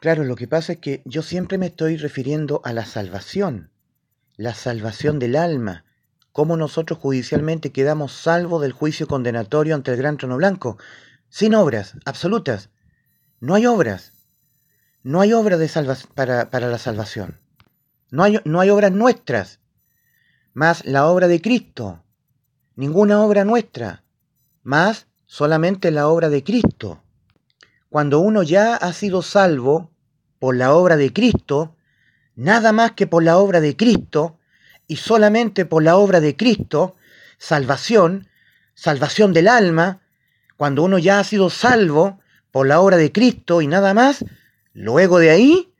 Claro, lo que pasa es que yo siempre me estoy refiriendo a la salvación, la salvación del alma, cómo nosotros judicialmente quedamos salvos del juicio condenatorio ante el gran trono blanco, sin obras absolutas. No hay obras. No hay obras de para, para, la salvación. No hay, no hay obras nuestras, más la obra de Cristo. Ninguna obra nuestra, más solamente la obra de Cristo. Cuando uno ya ha sido salvo por la obra de Cristo, nada más que por la obra de Cristo, y solamente por la obra de Cristo, salvación, salvación del alma, cuando uno ya ha sido salvo por la obra de Cristo y nada más, luego de ahí,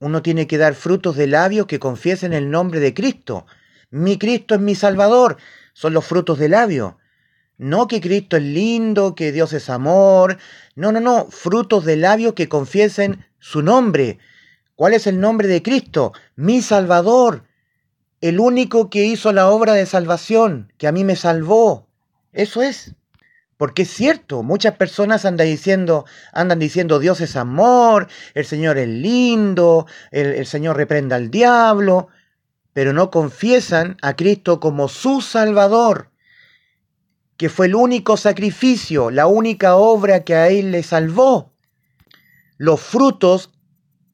uno tiene que dar frutos de labios que confiesen el nombre de Cristo. Mi Cristo es mi Salvador, son los frutos de labios. No que Cristo es lindo, que Dios es amor. No, no, no. Frutos de labios que confiesen su nombre. ¿Cuál es el nombre de Cristo? Mi Salvador. El único que hizo la obra de salvación, que a mí me salvó. Eso es. Porque es cierto, muchas personas andan diciendo, andan diciendo Dios es amor, el Señor es lindo, el, el Señor reprenda al diablo, pero no confiesan a Cristo como su Salvador que fue el único sacrificio, la única obra que a Él le salvó. Los frutos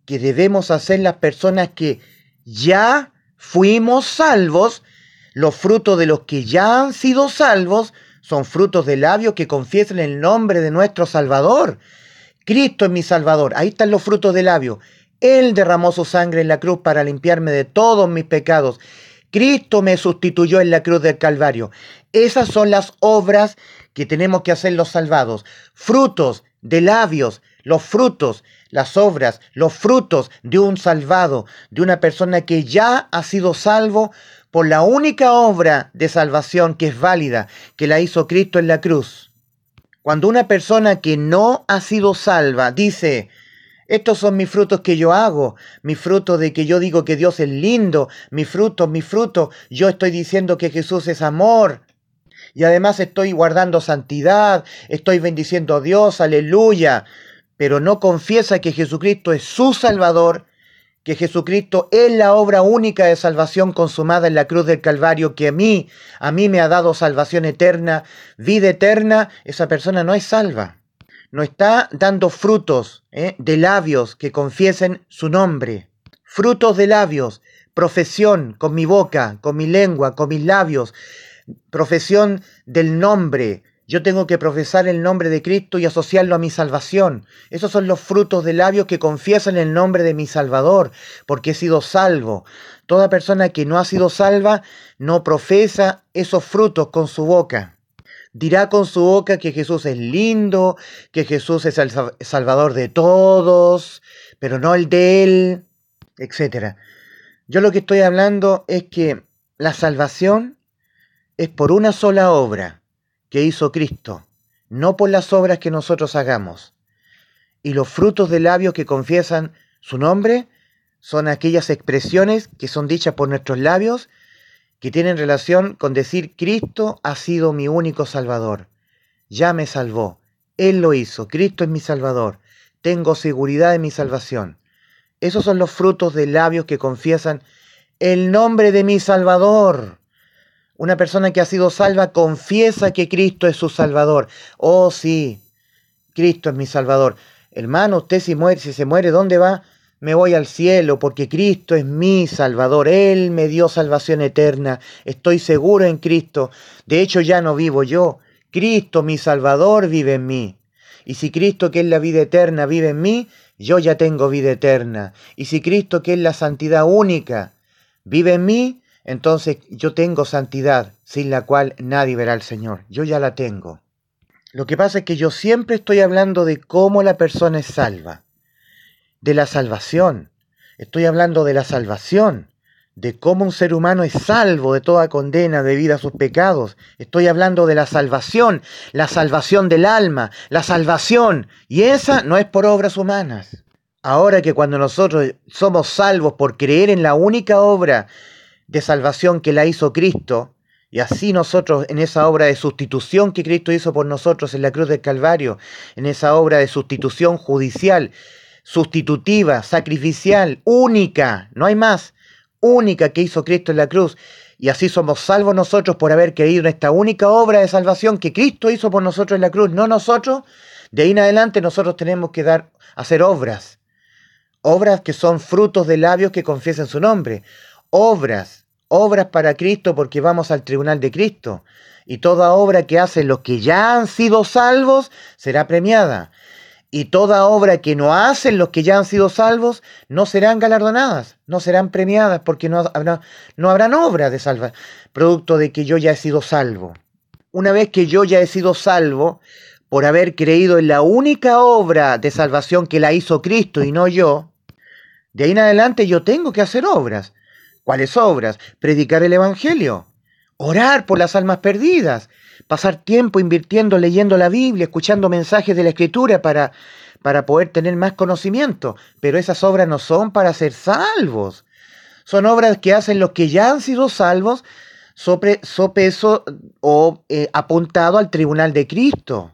que debemos hacer las personas que ya fuimos salvos, los frutos de los que ya han sido salvos, son frutos de labios que confiesan el nombre de nuestro Salvador. Cristo es mi Salvador. Ahí están los frutos de labios. Él derramó su sangre en la cruz para limpiarme de todos mis pecados. Cristo me sustituyó en la cruz del Calvario. Esas son las obras que tenemos que hacer los salvados. Frutos de labios, los frutos, las obras, los frutos de un salvado, de una persona que ya ha sido salvo por la única obra de salvación que es válida, que la hizo Cristo en la cruz. Cuando una persona que no ha sido salva dice, estos son mis frutos que yo hago, mis frutos de que yo digo que Dios es lindo, mis frutos, mis frutos, yo estoy diciendo que Jesús es amor. Y además estoy guardando santidad, estoy bendiciendo a Dios, aleluya. Pero no confiesa que Jesucristo es su Salvador, que Jesucristo es la obra única de salvación consumada en la cruz del Calvario, que a mí, a mí me ha dado salvación eterna, vida eterna, esa persona no es salva no está dando frutos ¿eh? de labios que confiesen su nombre. Frutos de labios, profesión con mi boca, con mi lengua, con mis labios, profesión del nombre. Yo tengo que profesar el nombre de Cristo y asociarlo a mi salvación. Esos son los frutos de labios que confiesan el nombre de mi Salvador, porque he sido salvo. Toda persona que no ha sido salva no profesa esos frutos con su boca dirá con su boca que Jesús es lindo, que Jesús es el salvador de todos, pero no el de él, etc. Yo lo que estoy hablando es que la salvación es por una sola obra que hizo Cristo, no por las obras que nosotros hagamos. Y los frutos de labios que confiesan su nombre son aquellas expresiones que son dichas por nuestros labios que tienen relación con decir Cristo ha sido mi único Salvador. Ya me salvó. Él lo hizo. Cristo es mi Salvador. Tengo seguridad de mi salvación. Esos son los frutos de labios que confiesan el nombre de mi Salvador. Una persona que ha sido salva confiesa que Cristo es su Salvador. Oh sí, Cristo es mi Salvador. Hermano, usted si muere, si se muere, ¿dónde va? Me voy al cielo porque Cristo es mi Salvador. Él me dio salvación eterna. Estoy seguro en Cristo. De hecho, ya no vivo yo. Cristo, mi Salvador, vive en mí. Y si Cristo, que es la vida eterna, vive en mí, yo ya tengo vida eterna. Y si Cristo, que es la santidad única, vive en mí, entonces yo tengo santidad, sin la cual nadie verá al Señor. Yo ya la tengo. Lo que pasa es que yo siempre estoy hablando de cómo la persona es salva de la salvación. Estoy hablando de la salvación, de cómo un ser humano es salvo de toda condena debido a sus pecados. Estoy hablando de la salvación, la salvación del alma, la salvación. Y esa no es por obras humanas. Ahora que cuando nosotros somos salvos por creer en la única obra de salvación que la hizo Cristo, y así nosotros en esa obra de sustitución que Cristo hizo por nosotros en la cruz del Calvario, en esa obra de sustitución judicial, sustitutiva, sacrificial, única, no hay más, única que hizo Cristo en la cruz. Y así somos salvos nosotros por haber creído en esta única obra de salvación que Cristo hizo por nosotros en la cruz, no nosotros. De ahí en adelante nosotros tenemos que dar, hacer obras, obras que son frutos de labios que confiesen su nombre, obras, obras para Cristo porque vamos al tribunal de Cristo. Y toda obra que hacen los que ya han sido salvos será premiada y toda obra que no hacen los que ya han sido salvos no serán galardonadas, no serán premiadas, porque no, habrá, habrán obras de salva, producto de que yo ya he sido salvo. Una vez que yo ya he sido salvo, por haber creído en la única obra de salvación que la hizo Cristo y no yo, de ahí en adelante yo tengo que hacer obras. ¿Cuáles obras? Predicar el Evangelio, orar por las almas perdidas, pasar tiempo invirtiendo, leyendo la Biblia, escuchando mensajes de la Escritura para, para poder tener más conocimiento. Pero esas obras no son para ser salvos. Son obras que hacen los que ya han sido salvos sobre, sopeso o eh, apuntado al tribunal de Cristo.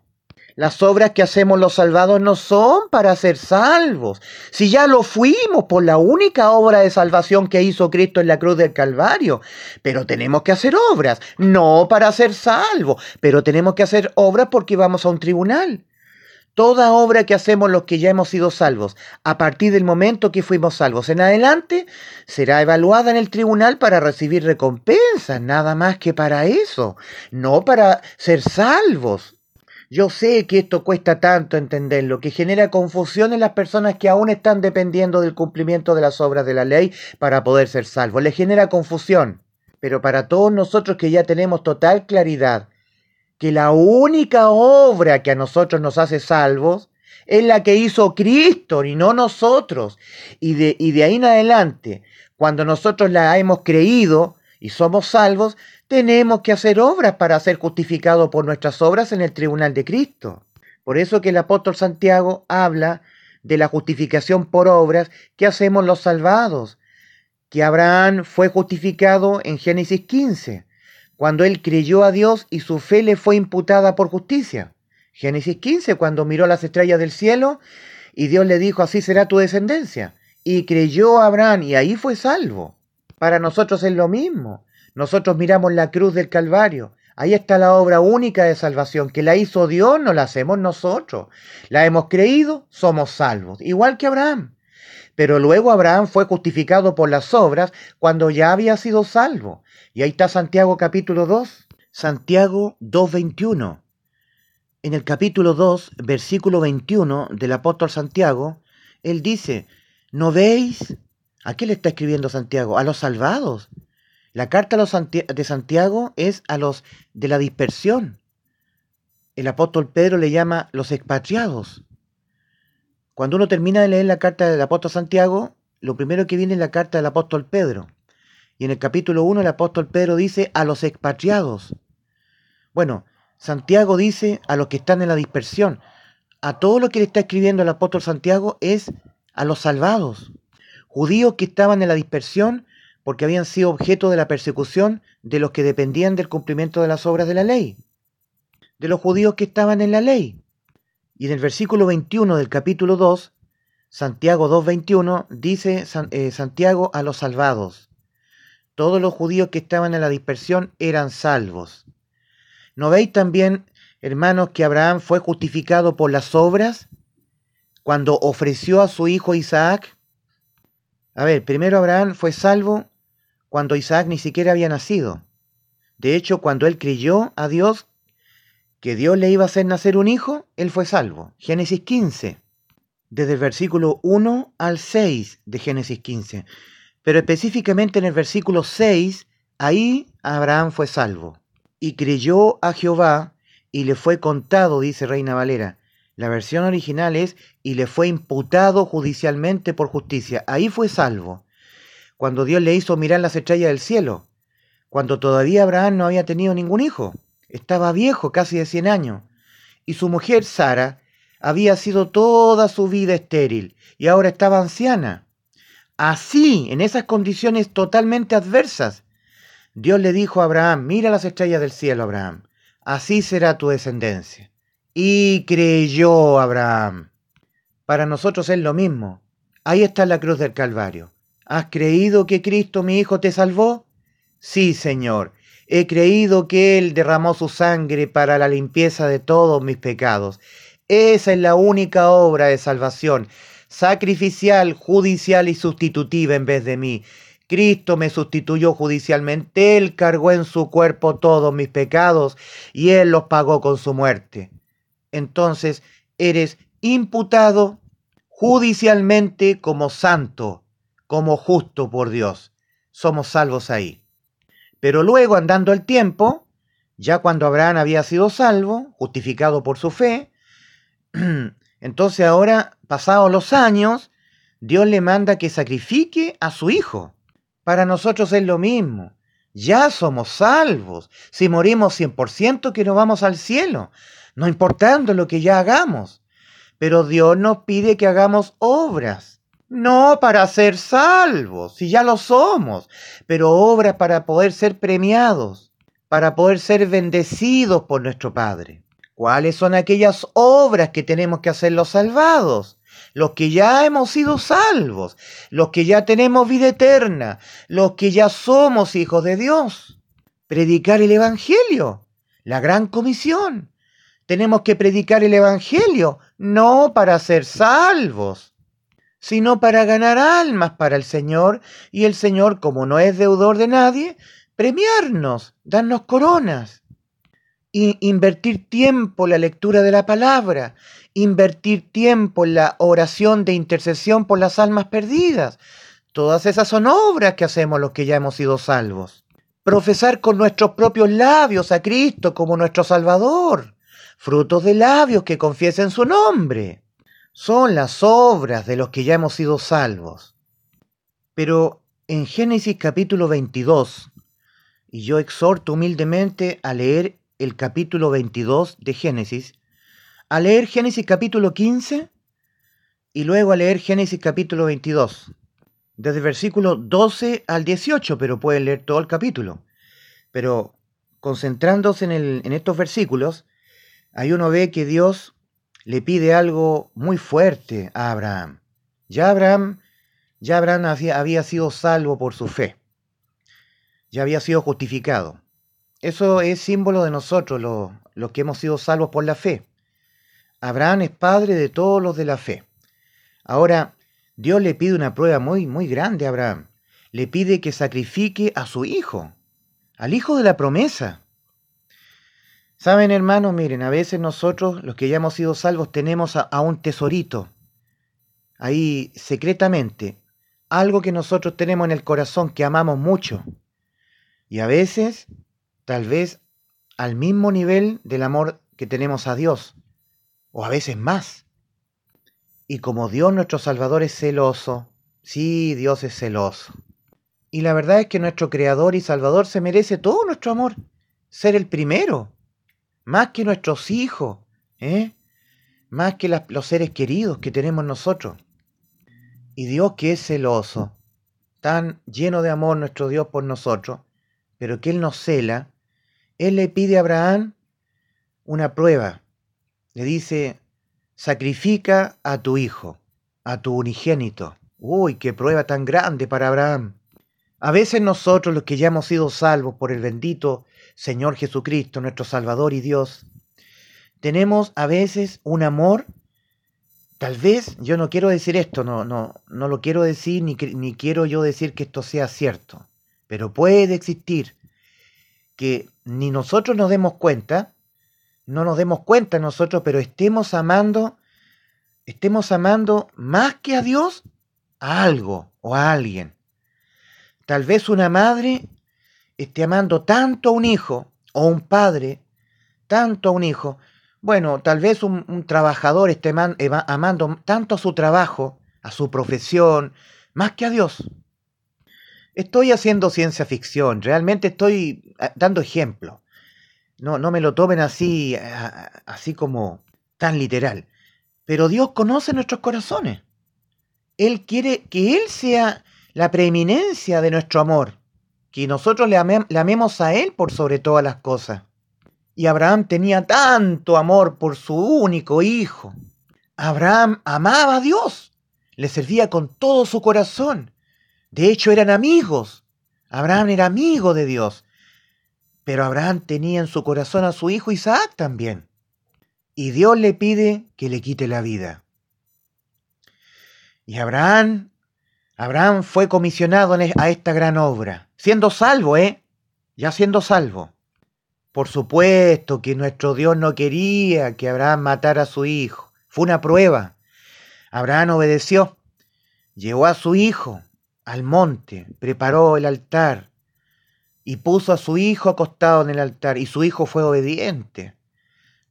Las obras que hacemos los salvados no son para ser salvos. Si ya lo fuimos por la única obra de salvación que hizo Cristo en la cruz del Calvario. Pero tenemos que hacer obras, no para ser salvos, pero tenemos que hacer obras porque vamos a un tribunal. Toda obra que hacemos los que ya hemos sido salvos, a partir del momento que fuimos salvos en adelante, será evaluada en el tribunal para recibir recompensas, nada más que para eso, no para ser salvos. Yo sé que esto cuesta tanto entenderlo, que genera confusión en las personas que aún están dependiendo del cumplimiento de las obras de la ley para poder ser salvos. Le genera confusión. Pero para todos nosotros que ya tenemos total claridad que la única obra que a nosotros nos hace salvos es la que hizo Cristo y no nosotros. Y de, y de ahí en adelante, cuando nosotros la hemos creído y somos salvos, tenemos que hacer obras para ser justificados por nuestras obras en el tribunal de Cristo. Por eso que el apóstol Santiago habla de la justificación por obras que hacemos los salvados, que Abraham fue justificado en Génesis 15, cuando él creyó a Dios y su fe le fue imputada por justicia. Génesis 15, cuando miró las estrellas del cielo y Dios le dijo, así será tu descendencia. Y creyó Abraham y ahí fue salvo. Para nosotros es lo mismo. Nosotros miramos la cruz del Calvario. Ahí está la obra única de salvación, que la hizo Dios, no la hacemos nosotros. La hemos creído, somos salvos, igual que Abraham. Pero luego Abraham fue justificado por las obras cuando ya había sido salvo. Y ahí está Santiago capítulo 2. Santiago 2.21. En el capítulo 2, versículo 21 del apóstol Santiago, él dice, ¿no veis? ¿A qué le está escribiendo Santiago? A los salvados. La carta de Santiago es a los de la dispersión. El apóstol Pedro le llama los expatriados. Cuando uno termina de leer la carta del apóstol Santiago, lo primero que viene es la carta del apóstol Pedro. Y en el capítulo 1 el apóstol Pedro dice a los expatriados. Bueno, Santiago dice a los que están en la dispersión. A todo lo que le está escribiendo el apóstol Santiago es a los salvados. Judíos que estaban en la dispersión porque habían sido objeto de la persecución de los que dependían del cumplimiento de las obras de la ley, de los judíos que estaban en la ley. Y en el versículo 21 del capítulo 2, Santiago 2.21, dice eh, Santiago a los salvados. Todos los judíos que estaban en la dispersión eran salvos. ¿No veis también, hermanos, que Abraham fue justificado por las obras cuando ofreció a su hijo Isaac? A ver, primero Abraham fue salvo cuando Isaac ni siquiera había nacido. De hecho, cuando él creyó a Dios que Dios le iba a hacer nacer un hijo, él fue salvo. Génesis 15, desde el versículo 1 al 6 de Génesis 15. Pero específicamente en el versículo 6, ahí Abraham fue salvo. Y creyó a Jehová y le fue contado, dice Reina Valera. La versión original es y le fue imputado judicialmente por justicia. Ahí fue salvo cuando Dios le hizo mirar las estrellas del cielo, cuando todavía Abraham no había tenido ningún hijo, estaba viejo, casi de 100 años, y su mujer Sara había sido toda su vida estéril y ahora estaba anciana. Así, en esas condiciones totalmente adversas, Dios le dijo a Abraham, mira las estrellas del cielo, Abraham, así será tu descendencia. Y creyó Abraham. Para nosotros es lo mismo. Ahí está la cruz del Calvario. ¿Has creído que Cristo, mi Hijo, te salvó? Sí, Señor. He creído que Él derramó su sangre para la limpieza de todos mis pecados. Esa es la única obra de salvación, sacrificial, judicial y sustitutiva en vez de mí. Cristo me sustituyó judicialmente, Él cargó en su cuerpo todos mis pecados y Él los pagó con su muerte. Entonces eres imputado judicialmente como santo, como justo por Dios. Somos salvos ahí. Pero luego, andando el tiempo, ya cuando Abraham había sido salvo, justificado por su fe, entonces ahora, pasados los años, Dios le manda que sacrifique a su hijo. Para nosotros es lo mismo. Ya somos salvos. Si morimos 100% que no vamos al cielo, no importando lo que ya hagamos. Pero Dios nos pide que hagamos obras. No para ser salvos, si ya lo somos, pero obras para poder ser premiados, para poder ser bendecidos por nuestro Padre. ¿Cuáles son aquellas obras que tenemos que hacer los salvados? los que ya hemos sido salvos, los que ya tenemos vida eterna, los que ya somos hijos de Dios. Predicar el Evangelio, la gran comisión. Tenemos que predicar el Evangelio, no para ser salvos, sino para ganar almas para el Señor, y el Señor, como no es deudor de nadie, premiarnos, darnos coronas. Y invertir tiempo en la lectura de la palabra, invertir tiempo en la oración de intercesión por las almas perdidas. Todas esas son obras que hacemos los que ya hemos sido salvos. Profesar con nuestros propios labios a Cristo como nuestro Salvador. Frutos de labios que confiesen su nombre. Son las obras de los que ya hemos sido salvos. Pero en Génesis capítulo 22, y yo exhorto humildemente a leer el capítulo 22 de Génesis, a leer Génesis capítulo 15 y luego a leer Génesis capítulo 22, desde el versículo 12 al 18, pero pueden leer todo el capítulo. Pero concentrándose en, en estos versículos, ahí uno ve que Dios le pide algo muy fuerte a Abraham. Ya Abraham, ya Abraham había, sido salvo por su fe. Ya había sido justificado. Eso es símbolo de nosotros, los que hemos sido salvos por la fe. Abraham es padre de todos los de la fe. Ahora, Dios le pide una prueba muy, muy grande a Abraham. Le pide que sacrifique a su hijo, al hijo de la promesa. Saben, hermanos, miren, a veces nosotros, los que ya hemos sido salvos, tenemos a, un tesorito, ahí secretamente, algo que nosotros tenemos en el corazón que amamos mucho. Y a veces, tal vez, al mismo nivel del amor que tenemos a Dios o a veces más. Y como Dios nuestro Salvador es celoso, sí, Dios es celoso. Y la verdad es que nuestro Creador y Salvador se merece todo nuestro amor, ser el primero, más que nuestros hijos, ¿eh? más que los seres queridos que tenemos nosotros. Y Dios que es celoso, tan lleno de amor nuestro Dios por nosotros, pero que Él nos cela, Él le pide a Abraham una prueba, le dice, sacrifica a tu hijo, a tu unigénito. Uy, qué prueba tan grande para Abraham. A veces nosotros, los que ya hemos sido salvos por el bendito Señor Jesucristo, nuestro Salvador y Dios, tenemos a veces un amor, tal vez, yo no quiero decir esto, no, no, no lo quiero decir, ni, ni quiero yo decir que esto sea cierto, pero puede existir que ni nosotros nos demos cuenta, no nos demos cuenta nosotros, pero estemos amando, estemos amando más que a Dios, a algo o a alguien. Tal vez una madre esté amando tanto a un hijo o un padre, tanto a un hijo. Bueno, tal vez un, trabajador esté amando tanto a su trabajo, a su profesión, más que a Dios. Estoy haciendo ciencia ficción, realmente estoy eh, dando ejemplo. No, no me lo tomen así, así como tan literal. Pero Dios conoce nuestros corazones. Él quiere que Él sea la preeminencia de nuestro amor, que nosotros le, le amemos a Él por sobre todas las cosas. Y Abraham tenía tanto amor por su único hijo, Abraham amaba a Dios, le servía con todo su corazón. De hecho, eran amigos. Abraham era amigo de Dios. Pero Abraham tenía en su corazón a su hijo Isaac también. Y Dios le pide que le quite la vida. Y Abraham, Abraham fue comisionado a esta gran obra, siendo salvo, ¿eh? Ya siendo salvo. Por supuesto que nuestro Dios no quería que Abraham matara a su hijo. Fue una prueba. Abraham obedeció. Llevó a su hijo al monte, preparó el altar y puso a su hijo acostado en el altar y su hijo fue obediente.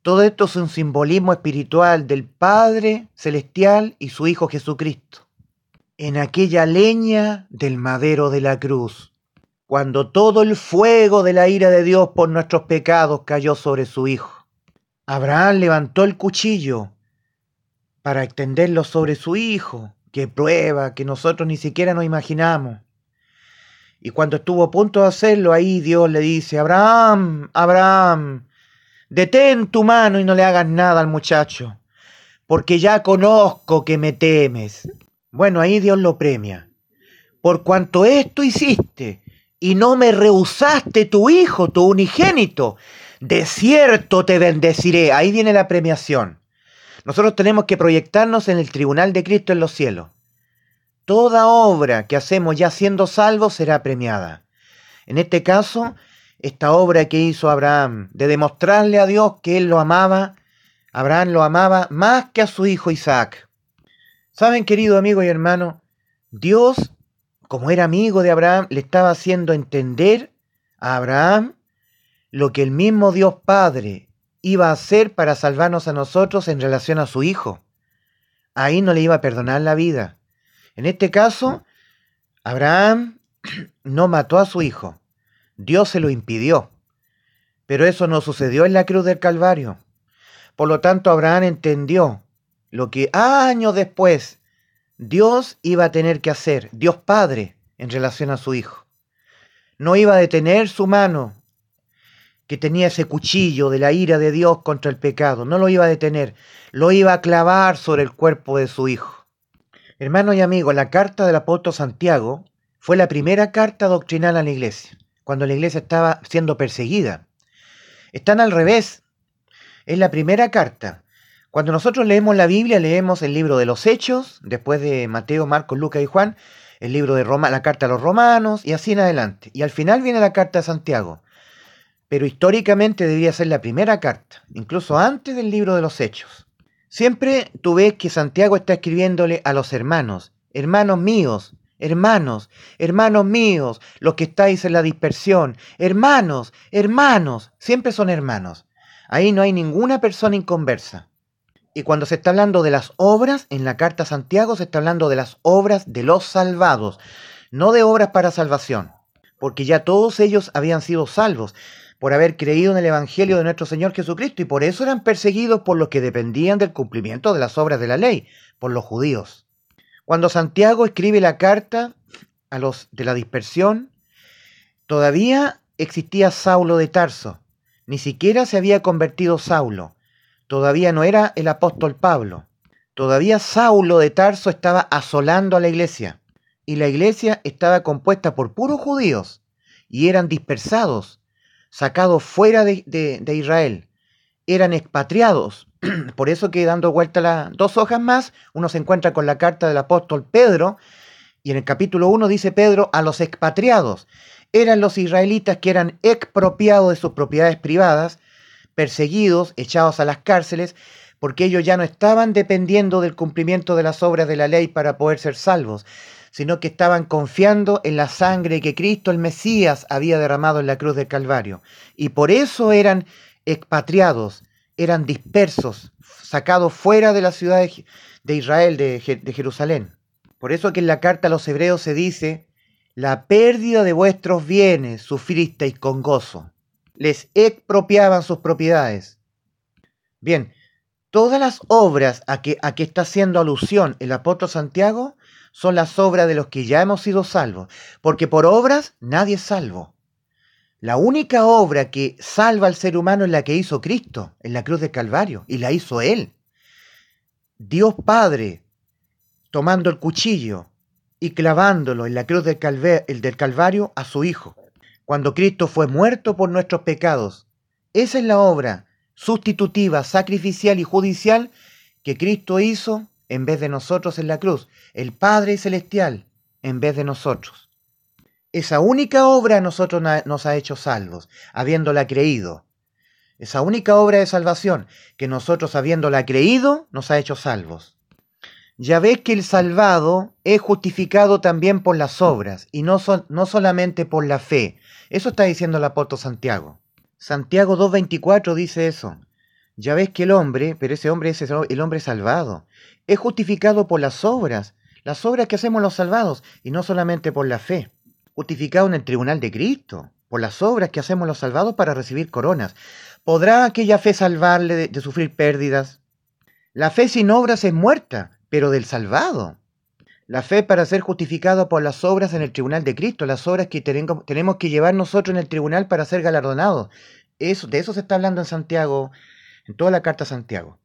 Todo esto es un simbolismo espiritual del Padre Celestial y su Hijo Jesucristo. En aquella leña del madero de la cruz, cuando todo el fuego de la ira de Dios por nuestros pecados cayó sobre su Hijo, Abraham levantó el cuchillo para extenderlo sobre su Hijo, que prueba que nosotros ni siquiera nos imaginamos. Y cuando estuvo a punto de hacerlo, ahí Dios le dice, Abraham, Abraham, detén tu mano y no le hagas nada al muchacho, porque ya conozco que me temes. Bueno, ahí Dios lo premia. Por cuanto esto hiciste y no me rehusaste tu hijo, tu unigénito, de cierto te bendeciré. Ahí viene la premiación. Nosotros tenemos que proyectarnos en el tribunal de Cristo en los cielos. Toda obra que hacemos ya siendo salvos será premiada. En este caso, esta obra que hizo Abraham, de demostrarle a Dios que él lo amaba, Abraham lo amaba más que a su hijo Isaac. Saben, querido amigo y hermano, Dios, como era amigo de Abraham, le estaba haciendo entender a Abraham lo que el mismo Dios Padre iba a hacer para salvarnos a nosotros en relación a su Hijo. Ahí no le iba a perdonar la vida. En este caso, Abraham no mató a su hijo. Dios se lo impidió. Pero eso no sucedió en la cruz del Calvario. Por lo tanto, Abraham entendió lo que años después Dios iba a tener que hacer, Dios Padre, en relación a su hijo. No iba a detener su mano que tenía ese cuchillo de la ira de Dios contra el pecado. No lo iba a detener, lo iba a clavar sobre el cuerpo de su hijo. Hermanos y amigos, la carta del apóstol Santiago fue la primera carta doctrinal a la iglesia, cuando la iglesia estaba siendo perseguida. Están al revés. Es la primera carta. Cuando nosotros leemos la Biblia, leemos el libro de los Hechos, después de Mateo, Marcos, Lucas y Juan, el libro de Roma, la carta a los romanos y así en adelante. Y al final viene la carta de Santiago pero históricamente debía ser la primera carta, incluso antes del libro de los Hechos. Siempre tú ves que Santiago está escribiéndole a los hermanos, hermanos míos, hermanos, hermanos míos, los que estáis en la dispersión, hermanos, hermanos, siempre son hermanos. Ahí no hay ninguna persona inconversa. Y cuando se está hablando de las obras, en la carta a Santiago se está hablando de las obras de los salvados, no de obras para salvación, porque ya todos ellos habían sido salvos por haber creído en el Evangelio de nuestro Señor Jesucristo y por eso eran perseguidos por los que dependían del cumplimiento de las obras de la ley, por los judíos. Cuando Santiago escribe la carta a los de la dispersión, todavía existía Saulo de Tarso, ni siquiera se había convertido Saulo, todavía no era el apóstol Pablo, todavía Saulo de Tarso estaba asolando a la iglesia, y la iglesia estaba compuesta por puros judíos, y eran dispersados, sacados fuera de, Israel, eran expatriados. Por eso que dando vuelta las dos hojas más, uno se encuentra con la carta del apóstol Pedro, y en el capítulo 1 dice Pedro a los expatriados. Eran los israelitas que eran expropiados de sus propiedades privadas, perseguidos, echados a las cárceles, porque ellos ya no estaban dependiendo del cumplimiento de las obras de la ley para poder ser salvos, sino que estaban confiando en la sangre que Cristo el Mesías había derramado en la cruz del Calvario. Y por eso eran expatriados, eran dispersos, sacados fuera de la ciudad de, Israel, de, Jerusalén. Por eso que en la carta a los hebreos se dice, la pérdida de vuestros bienes sufristeis con gozo. Les expropiaban sus propiedades. Bien, todas las obras a que, a está haciendo alusión el apóstol Santiago son las obras de los que ya hemos sido salvos, porque por obras nadie es salvo. La única obra que salva al ser humano es la que hizo Cristo en la cruz de Calvario, y la hizo Él. Dios Padre tomando el cuchillo y clavándolo en la cruz del, el del Calvario a su Hijo, cuando Cristo fue muerto por nuestros pecados. Esa es la obra sustitutiva, sacrificial y judicial que Cristo hizo en vez de nosotros en la cruz, el Padre Celestial en vez de nosotros. Esa única obra a nosotros nos ha hecho salvos, habiéndola creído. Esa única obra de salvación que nosotros habiéndola creído nos ha hecho salvos. Ya ves que el salvado es justificado también por las obras y no, no solamente por la fe. Eso está diciendo el apóstol Santiago. Santiago 2.24 dice eso. Ya ves que el hombre, pero ese hombre es el hombre salvado, es justificado por las obras, las obras que hacemos los salvados, y no solamente por la fe. Justificado en el tribunal de Cristo, por las obras que hacemos los salvados para recibir coronas. ¿Podrá aquella fe salvarle de sufrir pérdidas? La fe sin obras es muerta, pero del salvado. La fe para ser justificado por las obras en el tribunal de Cristo, las obras que tenemos que llevar nosotros en el tribunal para ser galardonados. Eso, de eso se está hablando en Santiago, en toda la carta a Santiago.